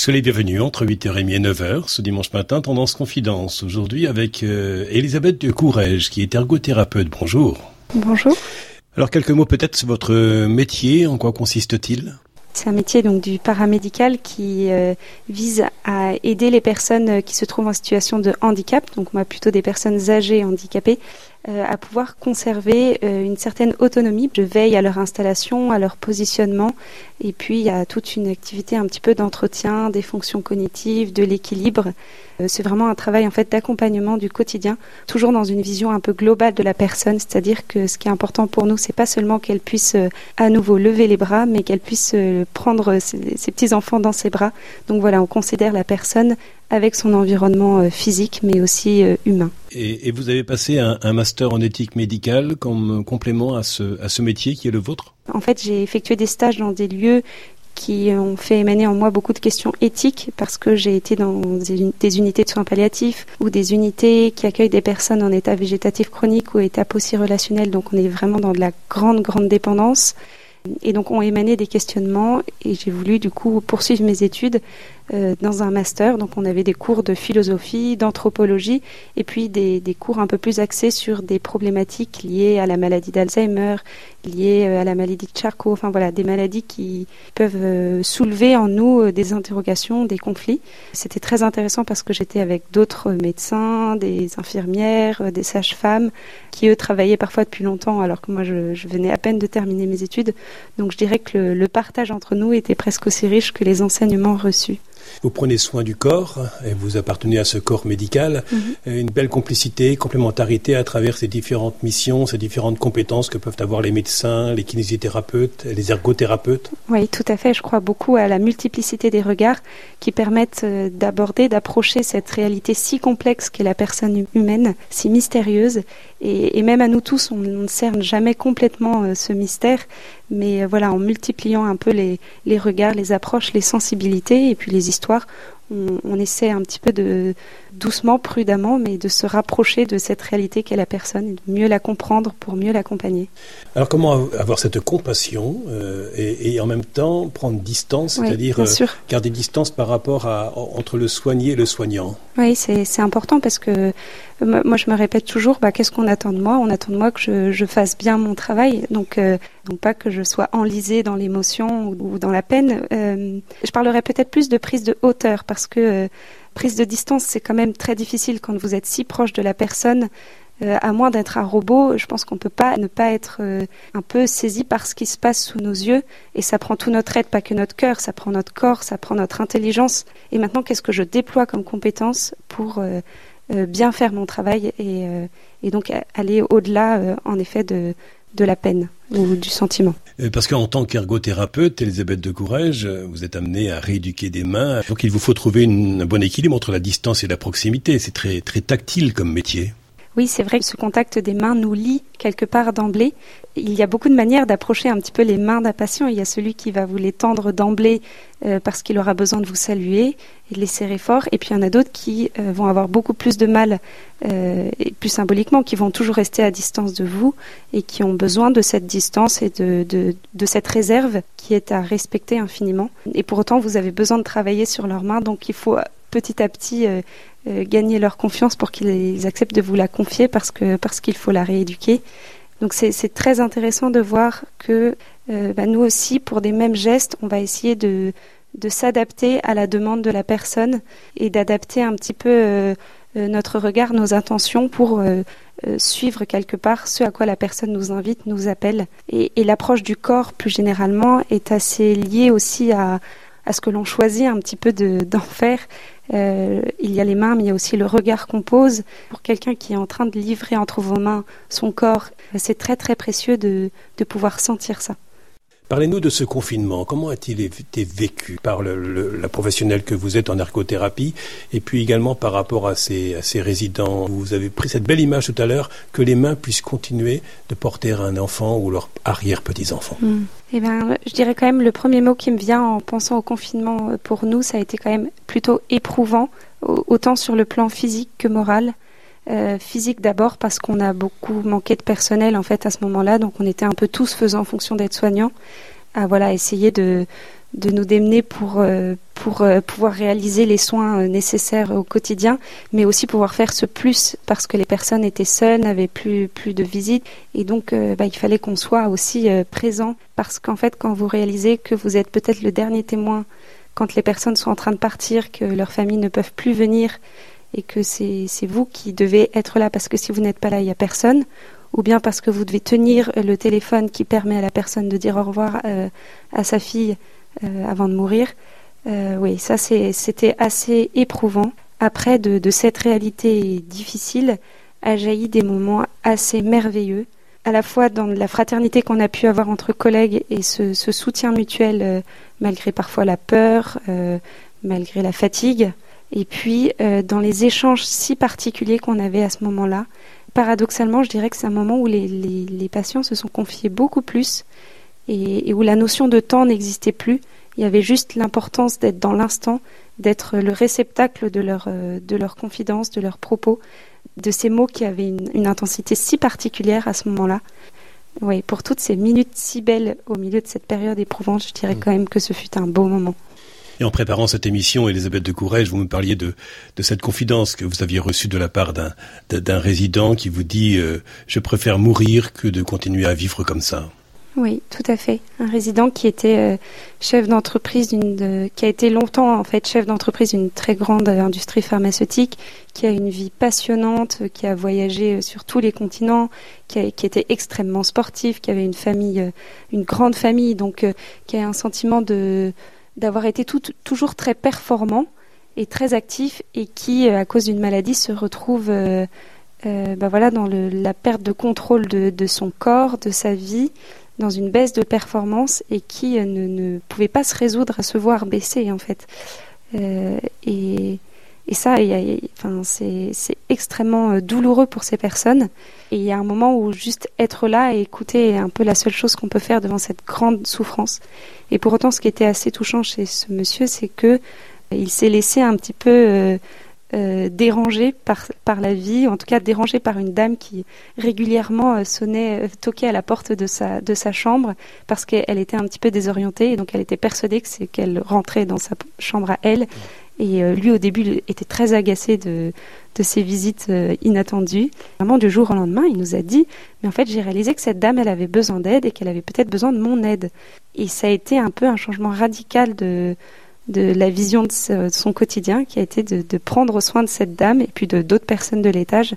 Soyez les bienvenus entre 8h30 et 9h ce dimanche matin, Tendance Confidence. Aujourd'hui avec euh, Elisabeth de Courrèges qui est ergothérapeute. Bonjour. Bonjour. Alors quelques mots peut-être sur votre métier, en quoi consiste-t-il? C'est un métier donc du paramédical qui euh, vise à aider les personnes qui se trouvent en situation de handicap, donc moi plutôt des personnes âgées handicapées, euh, à pouvoir conserver euh, une certaine autonomie. Je veille à leur installation, à leur positionnement, et puis a toute une activité un petit peu d'entretien des fonctions cognitives, de l'équilibre. Euh, c'est vraiment un travail en fait d'accompagnement du quotidien, toujours dans une vision un peu globale de la personne, c'est-à-dire que ce qui est important pour nous, c'est pas seulement qu'elle puisse à nouveau lever les bras, mais qu'elle puisse prendre ses petits enfants dans ses bras. Donc voilà, on considère la personne avec son environnement euh, physique mais aussi euh, humain. Et, vous avez passé un, master en éthique médicale comme complément à ce, à ce métier qui est le vôtre? En fait, j'ai effectué des stages dans des lieux qui ont fait émaner en moi beaucoup de questions éthiques parce que j'ai été dans des unités de soins palliatifs ou des unités qui accueillent des personnes en état végétatif chronique ou état post-relationnel. Donc on est vraiment dans de la grande, grande dépendance. Et donc ont émané des questionnements et j'ai voulu du coup poursuivre mes études euh, dans un master. Donc on avait des cours de philosophie, d'anthropologie et puis des, cours un peu plus axés sur des problématiques liées à la maladie d'Alzheimer, liées euh, à la maladie de Charcot, enfin voilà, des maladies qui peuvent euh, soulever en nous des interrogations, des conflits. C'était très intéressant parce que j'étais avec d'autres médecins, des infirmières, des sages-femmes qui eux travaillaient parfois depuis longtemps alors que moi je, venais à peine de terminer mes études. Donc je dirais que le partage entre nous était presque aussi riche que les enseignements reçus. Vous prenez soin du corps et vous appartenez à ce corps médical. Mhm. Une belle complicité, complémentarité à travers ces différentes missions, ces différentes compétences que peuvent avoir les médecins, les kinésithérapeutes, les ergothérapeutes. Oui, tout à fait. Je crois beaucoup à la multiplicité des regards qui permettent euh, d'aborder, d'approcher cette réalité si complexe qu'est la personne humaine, si mystérieuse. Et, même à nous tous, on ne cerne jamais complètement euh, ce mystère mais euh, voilà, en multipliant un peu les, les, regards, les approches, les sensibilités et puis les histoires, on, essaie un petit peu de doucement, prudemment, mais de se rapprocher de cette réalité qu'est la personne et de mieux la comprendre pour mieux l'accompagner. Alors comment avoir cette compassion euh, et, en même temps prendre distance, c'est-à-dire euh, garder distance par rapport à entre le soigné et le soignant? Oui, c'est important parce que moi je me répète toujours, bah, qu'est-ce qu'on attend de moi? On attend de moi que je, je, fasse bien mon travail, donc, euh, donc pas que je sois enlisée dans l'émotion ou, ou, dans la peine. je parlerai peut-être plus de prise de hauteur parce que prise de distance, c'est quand même très difficile quand vous êtes si proche de la personne. Euh, à moins d'être un robot, je pense qu'on ne peut pas ne pas être euh, un peu saisi par ce qui se passe sous nos yeux. Et ça prend tout notre aide, pas que notre cœur, ça prend notre corps, ça prend notre intelligence. Et maintenant, qu'est-ce que je déploie comme compétence pour euh, bien faire mon travail et, donc aller au-delà, en effet, de la peine? Ou du sentiment. Euh, parce qu'en tant qu'ergothérapeute, Elisabeth de Courage, euh, vous êtes amenée à rééduquer des mains. Donc il vous faut trouver un bon équilibre entre la distance et la proximité. C'est très, très tactile comme métier. Oui, c'est vrai que ce contact des mains nous lie quelque part d'emblée. Il y a beaucoup de manières d'approcher un petit peu les mains d'un patient. Il y a celui qui va vous les tendre d'emblée euh, parce qu'il aura besoin de vous saluer et de les serrer fort. Et puis il y en a d'autres qui euh, vont avoir beaucoup plus de mal, euh, et plus symboliquement, qui vont toujours rester à distance de vous et qui ont besoin de cette distance et de, de, de cette réserve qui est à respecter infiniment. Et pour autant, vous avez besoin de travailler sur leurs mains. Donc il faut petit à petit euh, gagner leur confiance pour qu'ils acceptent de vous la confier parce que parce qu'il faut la rééduquer. Donc c'est très intéressant de voir que euh, bah, nous aussi, pour des mêmes gestes, on va essayer de, de s'adapter à la demande de la personne et d'adapter un petit peu euh, notre regard, nos intentions pour suivre quelque part ce à quoi la personne nous invite, nous appelle. Et, et l'approche du corps, plus généralement, est assez liée aussi à, à ce que l'on choisit un petit peu d'en faire. Euh, il y a les mains, mais il y a aussi le regard qu'on pose. Pour quelqu'un qui est en train de livrer entre vos mains son corps, c'est très très précieux de, de pouvoir sentir ça. Parlez-nous de ce confinement. Comment a-t-il été vécu par la professionnelle que vous êtes en narcothérapie et puis également par rapport à ces, résidents? Vous avez pris cette belle image tout à l'heure que les mains puissent continuer de porter un enfant ou leurs arrière-petits-enfants. Hmm. Eh bien, je dirais quand même le premier mot qui me vient en pensant au confinement euh, pour nous, ça a été quand même plutôt éprouvant, autant sur le plan physique que moral. Euh, physique d'abord parce qu'on a beaucoup manqué de personnel en fait à ce moment-là, donc on était un peu tous faisant fonction d'être soignants, à voilà essayer de de nous démener pour, euh, pour euh, pouvoir réaliser les soins nécessaires au quotidien, mais aussi pouvoir faire ce plus parce que les personnes étaient seules, n'avaient plus, plus de visites. Et donc, bah, il fallait qu'on soit aussi présent parce qu'en fait, quand vous réalisez que vous êtes peut-être le dernier témoin, quand les personnes sont en train de partir, que leurs familles ne peuvent plus venir et que c'est vous qui devez être là parce que si vous n'êtes pas là, il n'y a personne ou bien parce que vous devez tenir le téléphone qui permet à la personne de dire au revoir à sa fille euh, avant de mourir. Euh, oui, ça c'était assez éprouvant. Après, de, cette réalité difficile, a jailli des moments assez merveilleux, à la fois dans la fraternité qu'on a pu avoir entre collègues et ce, soutien mutuel, euh, malgré parfois la peur, malgré la fatigue, et puis dans les échanges si particuliers qu'on avait à ce moment-là. Paradoxalement, je dirais que c'est un moment où les patients se sont confiés beaucoup plus et, où la notion de temps n'existait plus. Il y avait juste l'importance d'être dans l'instant, d'être le réceptacle de leur, euh, de leur confidence, de leurs propos, de ces mots qui avaient une, intensité si particulière à ce moment-là. Oui, pour toutes ces minutes si belles au milieu de cette période éprouvante, je dirais mm. quand même que ce fut un beau moment. Et en préparant cette émission, Elisabeth de Courrèges, vous me parliez de, cette confidence que vous aviez reçue de la part d'un, résident qui vous dit euh, Je préfère mourir que de continuer à vivre comme ça ». Oui, tout à fait. Un résident qui était euh, chef d'entreprise qui a été longtemps en fait chef d'entreprise d'une très grande industrie pharmaceutique, qui a une vie passionnante, qui a voyagé euh, sur tous les continents, qui, était extrêmement sportif, qui avait une famille, une grande famille, donc qui a un sentiment de d'avoir été toujours très performant et très actif, et qui, à cause d'une maladie, se retrouve bah voilà, dans le, la perte de contrôle de, son corps, de sa vie, dans une baisse de performance et qui euh, ne, pouvait pas se résoudre à se voir baisser en fait. Euh, et, et, ça, c'est extrêmement euh, douloureux pour ces personnes. Et il y a un moment où juste être là et écouter est un peu la seule chose qu'on peut faire devant cette grande souffrance. Et pour autant, ce qui était assez touchant chez ce monsieur, c'est que il s'est laissé un petit peu euh, dérangé par, la vie, en tout cas dérangé par une dame qui régulièrement euh, sonnait, euh, toquait à la porte de sa, chambre parce qu'elle était un petit peu désorientée et donc elle était persuadée que qu'elle rentrait dans sa chambre à elle. Et lui, au début, était très agacé de, de ces visites inattendues. Vraiment, du jour au lendemain, il nous a dit, mais en fait, j'ai réalisé que cette dame, elle avait besoin d'aide et qu'elle avait peut-être besoin de mon aide. Et ça a été un peu un changement radical de, de la vision de, son quotidien qui a été de, prendre soin de cette dame et puis de d'autres personnes de l'étage.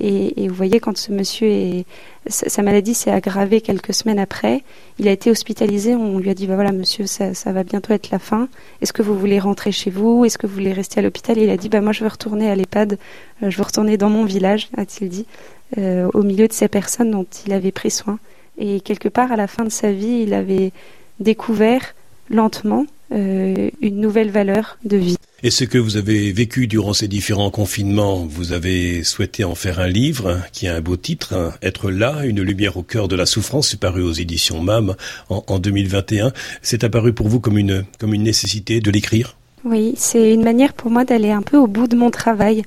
Et, vous voyez, quand ce monsieur est, sa, maladie s'est aggravée quelques semaines après, il a été hospitalisé. On lui a dit bah voilà, monsieur, ça, va bientôt être la fin. Est-ce que vous voulez rentrer chez vous? Est-ce que vous voulez rester à l'hôpital? Il a dit bah moi, je veux retourner à l'EHPAD. Euh, je veux retourner dans mon village, a-t-il dit, euh, au milieu de ces personnes dont il avait pris soin. Et quelque part, à la fin de sa vie, il avait découvert lentement euh, une nouvelle valeur de vie. Et ce que vous avez vécu durant ces différents confinements, vous avez souhaité en faire un livre qui a un beau titre, hein, Être là, une lumière au cœur de la souffrance, c'est paru aux éditions MAM en, en 2021. C'est apparu pour vous comme une, comme une nécessité de l'écrire? Oui, c'est une manière pour moi d'aller un peu au bout de mon travail.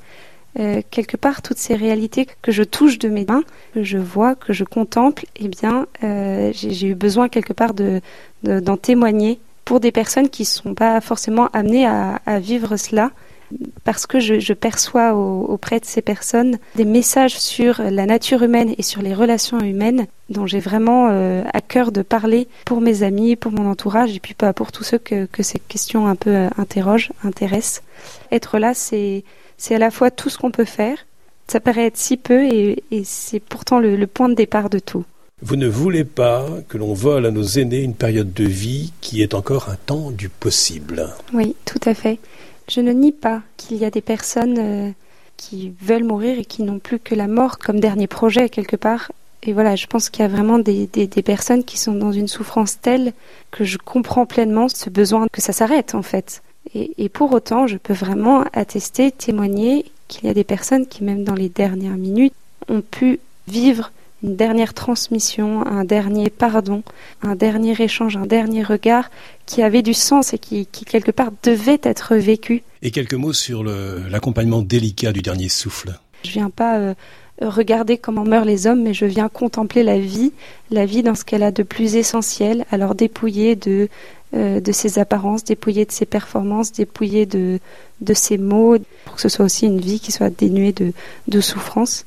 Euh, quelque part, toutes ces réalités que je touche de mes mains, que je vois, que je contemple, eh bien, euh, j'ai eu besoin quelque part de d'en témoigner pour des personnes qui ne sont pas forcément amenées à, vivre cela parce que je, perçois auprès de ces personnes des messages sur la nature humaine et sur les relations humaines dont j'ai vraiment euh, à cœur de parler pour mes amis, pour mon entourage et puis pas pour tous ceux que, ces questions un peu euh, interrogent, intéressent. Être là, c'est à la fois tout ce qu'on peut faire, ça paraît être si peu et, c'est pourtant le point de départ de tout. Vous ne voulez pas que l'on vole à nos aînés une période de vie qui est encore un temps du possible. Oui, tout à fait. Je ne nie pas qu'il y a des personnes euh, qui veulent mourir et qui n'ont plus que la mort comme dernier projet quelque part. Et voilà, je pense qu'il y a vraiment des, personnes qui sont dans une souffrance telle que je comprends pleinement ce besoin que ça s'arrête en fait. et pour autant, je peux vraiment attester, témoigner qu'il y a des personnes qui, même dans les dernières minutes, ont pu vivre une dernière transmission, un dernier pardon, un dernier échange, un dernier regard qui avait du sens et qui, quelque part devait être vécu. Et quelques mots sur l'accompagnement délicat du dernier souffle. Je viens pas euh, regarder comment meurent les hommes, mais je viens contempler la vie, la vie dans ce qu'elle a de plus essentiel, alors dépouillée de de ses apparences, dépouillé de ses performances, dépouillé de, de ses mots, pour que ce soit aussi une vie qui soit dénuée de, de souffrance.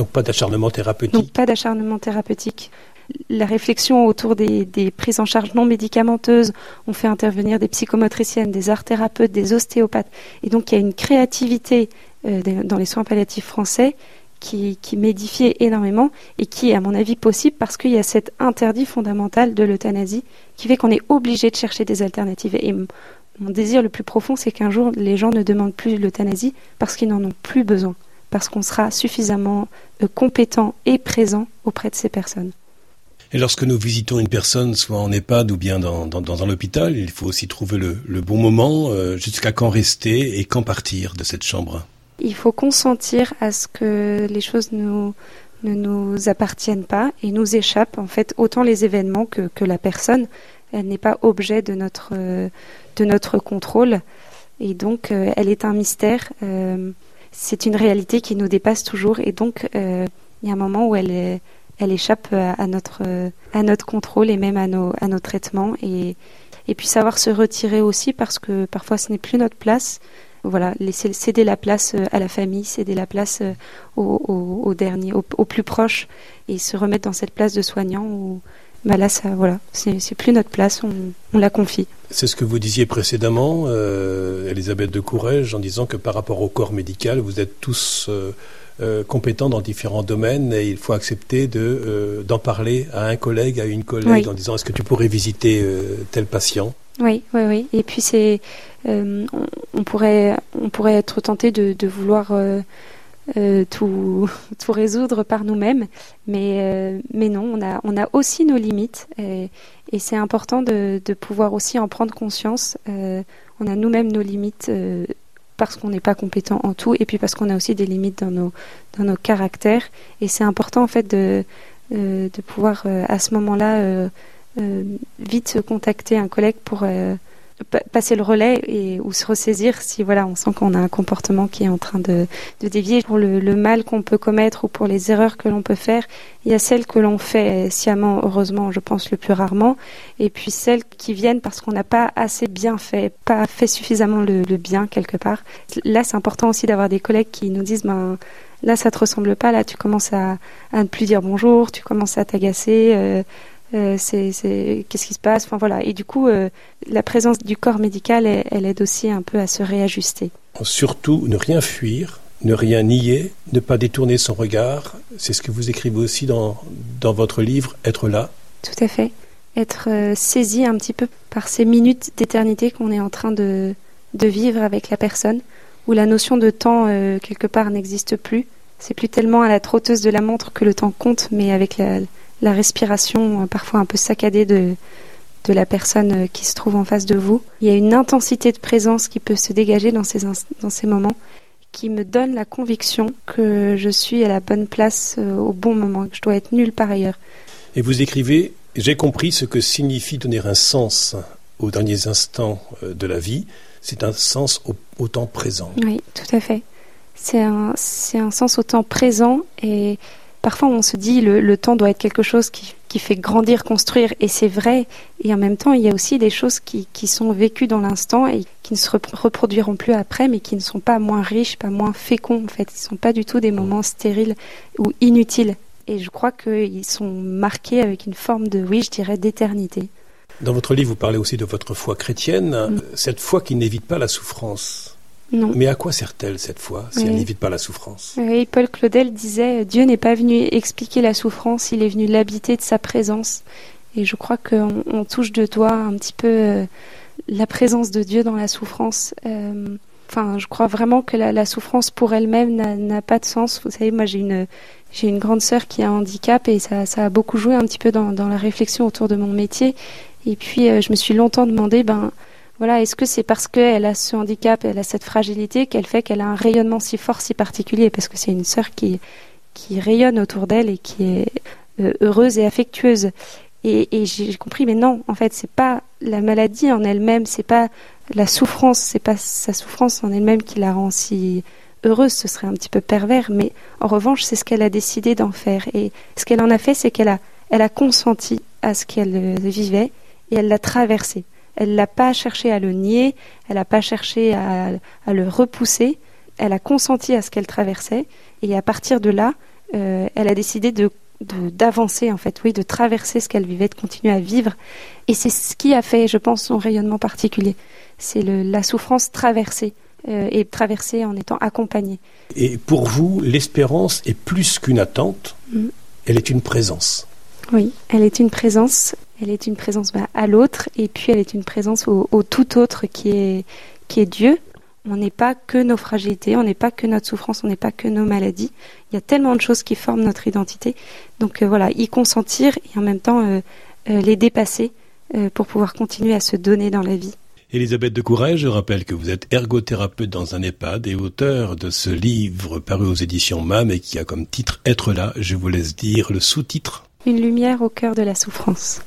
Donc pas d'acharnement thérapeutique. Donc pas d'acharnement thérapeutique. La réflexion autour des, prises en charge non médicamenteuses, on fait intervenir des psychomotriciennes, des art thérapeutes, des ostéopathes. Et donc il y a une créativité euh, dans les soins palliatifs français qui, qui m'édifiait énormément et qui est à mon avis possible parce qu'il y a cet interdit fondamental de l'euthanasie qui fait qu'on est obligé de chercher des alternatives. Et mon désir le plus profond, c'est qu'un jour les gens ne demandent plus l'euthanasie parce qu'ils n'en ont plus besoin parce qu'on sera suffisamment euh, compétent et présent auprès de ces personnes. Et lorsque nous visitons une personne, soit en EHPAD ou bien dans, dans, dans un hôpital, il faut aussi trouver le, le bon moment, euh, jusqu'à quand rester et quand partir de cette chambre. Il faut consentir à ce que les choses nous, ne nous appartiennent pas et nous échappent. En fait, autant les événements que, que la personne, elle n'est pas objet de notre, euh, de notre contrôle. Et donc, euh, elle est un mystère. Euh, c'est une réalité qui nous dépasse toujours et donc euh, il y a un moment où elle, elle échappe à, notre, à notre contrôle et même à nos, à traitements et, et puis savoir se retirer aussi parce que parfois ce n'est plus notre place. Voilà, céder la place à la famille, céder la place au, au, au dernier, au, au, plus proche et se remettre dans cette place de soignant où, bah là, ça, voilà, c'est plus notre place, on, on la confie. C'est ce que vous disiez précédemment, euh, Elisabeth de Courrèges, en disant que par rapport au corps médical, vous êtes tous euh, euh, compétents dans différents domaines et il faut accepter de d'en parler à un collègue, à une collègue, oui. en disant est-ce que tu pourrais visiter tel patient? Oui, oui, oui. Et puis c'est, on, on, pourrait, on pourrait être tenté de, de vouloir euh, tout, tout résoudre par nous-mêmes. Mais, euh, mais non, on a, on a aussi nos limites et, et c'est important de, de, pouvoir aussi en prendre conscience. Euh, on a nous-mêmes nos limites euh, parce qu'on n'est pas compétent en tout et puis parce qu'on a aussi des limites dans nos, dans nos caractères. Et c'est important en fait de, euh, de pouvoir à ce moment-là vite contacter un collègue pour passer le relais et, ou se ressaisir si voilà on sent qu'on a un comportement qui est en train de, de dévier. Pour le, le mal qu'on peut commettre ou pour les erreurs que l'on peut faire il y a celles que l'on fait sciemment heureusement je pense le plus rarement et puis celles qui viennent parce qu'on n'a pas assez bien fait pas fait suffisamment le, le bien quelque part. Là c'est important aussi d'avoir des collègues qui nous disent ben là ça te ressemble pas là tu commences à, à ne plus dire bonjour tu commences à t'agacer euh, euh, c'est, qu'est-ce qui se passe? Enfin voilà. Et du coup euh, la présence du corps médical elle, elle, aide aussi un peu à se réajuster. Surtout ne rien fuir ne rien nier ne pas détourner son regard. C'est ce que vous écrivez aussi dans, dans votre livre être là. Tout à fait. Être euh, saisi un petit peu par ces minutes d'éternité qu'on est en train de, de vivre avec la personne où la notion de temps quelque part n'existe plus. C'est plus tellement à la trotteuse de la montre que le temps compte mais avec la la respiration euh, parfois un peu saccadée de, de la personne euh, qui se trouve en face de vous. Il y a une intensité de présence qui peut se dégager dans ces, dans ces moments qui me donne la conviction que je suis à la bonne place euh, au bon moment, que je dois être nulle par ailleurs. Et vous écrivez J'ai compris ce que signifie donner un sens aux derniers instants de la vie. C'est un sens au, au temps présent. Oui, tout à fait. C'est un, un sens au temps présent et parfois on se dit le, le temps doit être quelque chose qui, qui fait grandir, construire, et c'est vrai. Et en même temps, il y a aussi des choses qui, qui sont vécues dans l'instant et qui ne se reproduiront plus après, mais qui ne sont pas moins riches, pas moins féconds. En fait, ils ne sont pas du tout des moments stériles ou inutiles. Et je crois qu'ils sont marqués avec une forme de, oui, je dirais, d'éternité. Dans votre livre, vous parlez aussi de votre foi chrétienne, mmh. cette foi qui n'évite pas la souffrance. Non. Mais à quoi sert-elle cette fois si oui. elle n'évite pas la souffrance? Oui, Paul Claudel disait Dieu n'est pas venu expliquer la souffrance, il est venu l'habiter de sa présence. Et je crois qu'on on touche de doigt un petit peu euh, la présence de Dieu dans la souffrance. Euh, enfin, je crois vraiment que la, la souffrance pour elle-même n'a pas de sens. Vous savez, moi j'ai une j'ai une grande sœur qui a un handicap et ça, ça a beaucoup joué un petit peu dans, dans la réflexion autour de mon métier. Et puis euh, je me suis longtemps demandé ben voilà, est-ce que c'est parce qu'elle a ce handicap, elle a cette fragilité qu'elle fait qu'elle a un rayonnement si fort, si particulier? Parce que c'est une sœur qui, qui rayonne autour d'elle et qui est euh, heureuse et affectueuse. Et, j'ai compris, mais non, en fait, c'est pas la maladie en elle-même, c'est pas la souffrance, c'est pas sa souffrance en elle-même qui la rend si heureuse, ce serait un petit peu pervers, mais en revanche, c'est ce qu'elle a décidé d'en faire. Et ce qu'elle en a fait, c'est qu'elle a, elle a consenti à ce qu'elle vivait et elle l'a traversé Elle n'a pas cherché à le nier, elle n'a pas cherché à, le repousser, elle a consenti à ce qu'elle traversait, et à partir de là, euh, elle a décidé de d'avancer en fait, oui, de traverser ce qu'elle vivait, de continuer à vivre. Et c'est ce qui a fait, je pense, son rayonnement particulier. C'est la souffrance traversée euh, et traversée en étant accompagnée. Et pour vous, l'espérance est plus qu'une attente, mm. elle est une présence. Oui, elle est une présence. Elle est une présence bah, à l'autre et puis elle est une présence au, au tout autre qui est, qui est Dieu on n'est pas que nos fragilités, on n'est pas que notre souffrance, on n'est pas que nos maladies. Il y a tellement de choses qui forment notre identité. Donc euh, voilà, y consentir et en même temps euh, euh, les dépasser pour pouvoir continuer à se donner dans la vie. Elisabeth de Courage, je rappelle que vous êtes ergothérapeute dans un EHPAD et auteur de ce livre paru aux éditions MAM et qui a comme titre Être là. Je vous laisse dire le sous-titre. Une lumière au cœur de la souffrance.